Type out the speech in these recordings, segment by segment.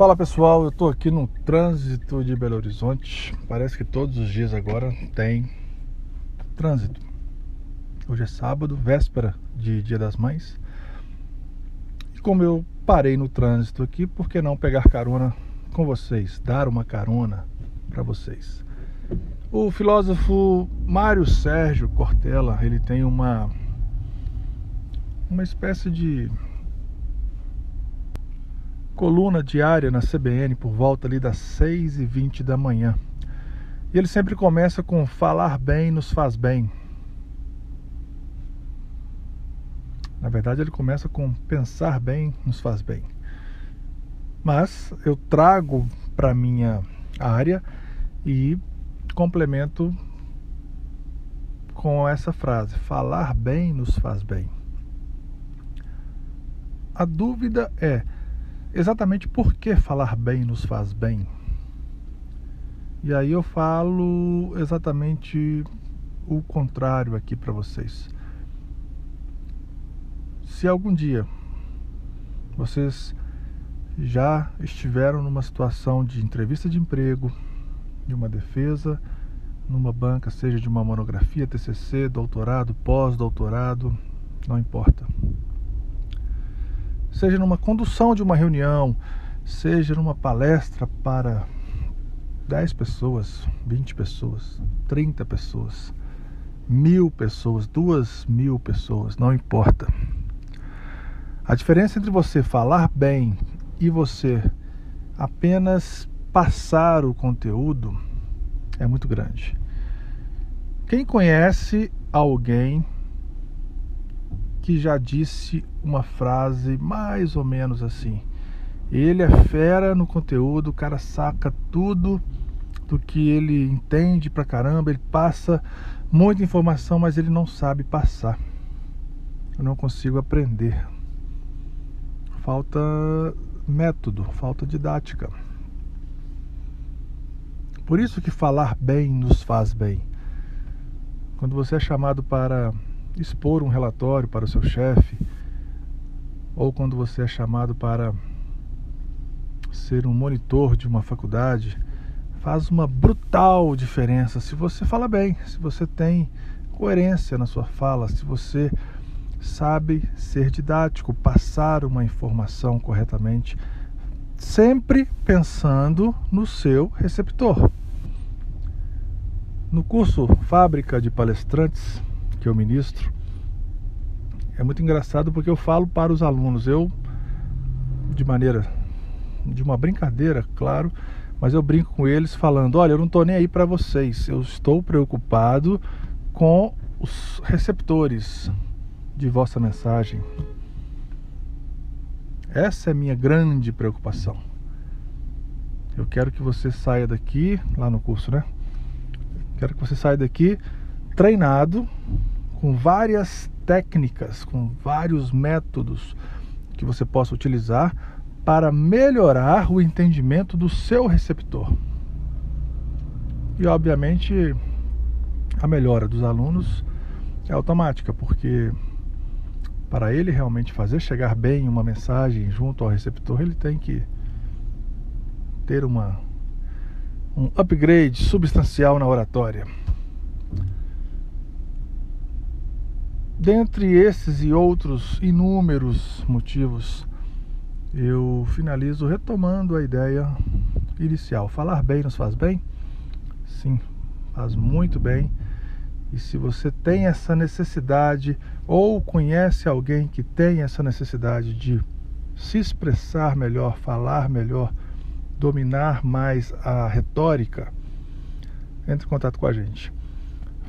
Fala pessoal, eu estou aqui no trânsito de Belo Horizonte. Parece que todos os dias agora tem trânsito. Hoje é sábado, véspera de Dia das Mães. E como eu parei no trânsito aqui, por que não pegar carona com vocês, dar uma carona para vocês? O filósofo Mário Sérgio Cortella, ele tem uma uma espécie de coluna diária na CBN por volta ali das 6 e 20 da manhã. E ele sempre começa com falar bem nos faz bem. Na verdade, ele começa com pensar bem nos faz bem. Mas eu trago para minha área e complemento com essa frase: falar bem nos faz bem. A dúvida é exatamente por que falar bem nos faz bem. E aí eu falo exatamente o contrário aqui para vocês. Se algum dia vocês já estiveram numa situação de entrevista de emprego, de uma defesa, numa banca, seja de uma monografia, TCC, doutorado, pós-doutorado, não importa seja numa condução de uma reunião, seja numa palestra para 10 pessoas, 20 pessoas, 30 pessoas, mil pessoas, duas mil pessoas, não importa. A diferença entre você falar bem e você apenas passar o conteúdo é muito grande. Quem conhece alguém que já disse uma frase mais ou menos assim. Ele é fera no conteúdo, o cara saca tudo do que ele entende pra caramba, ele passa muita informação, mas ele não sabe passar. Eu não consigo aprender. Falta método, falta didática. Por isso que falar bem nos faz bem. Quando você é chamado para expor um relatório para o seu chefe, ou quando você é chamado para ser um monitor de uma faculdade, faz uma brutal diferença se você fala bem, se você tem coerência na sua fala, se você sabe ser didático, passar uma informação corretamente, sempre pensando no seu receptor. No curso Fábrica de Palestrantes, que eu ministro, é muito engraçado porque eu falo para os alunos, eu de maneira de uma brincadeira, claro, mas eu brinco com eles falando: "Olha, eu não estou nem aí para vocês, eu estou preocupado com os receptores de vossa mensagem. Essa é a minha grande preocupação. Eu quero que você saia daqui, lá no curso, né? Quero que você saia daqui treinado com várias técnicas, com vários métodos que você possa utilizar para melhorar o entendimento do seu receptor. E obviamente a melhora dos alunos é automática, porque para ele realmente fazer chegar bem uma mensagem junto ao receptor, ele tem que ter uma um upgrade substancial na oratória. Dentre esses e outros inúmeros motivos, eu finalizo retomando a ideia inicial. Falar bem nos faz bem? Sim, faz muito bem. E se você tem essa necessidade ou conhece alguém que tem essa necessidade de se expressar melhor, falar melhor, dominar mais a retórica, entre em contato com a gente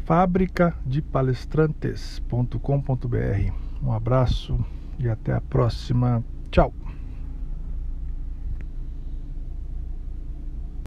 fábricadepalestrantes.com.br. Um abraço e até a próxima. Tchau!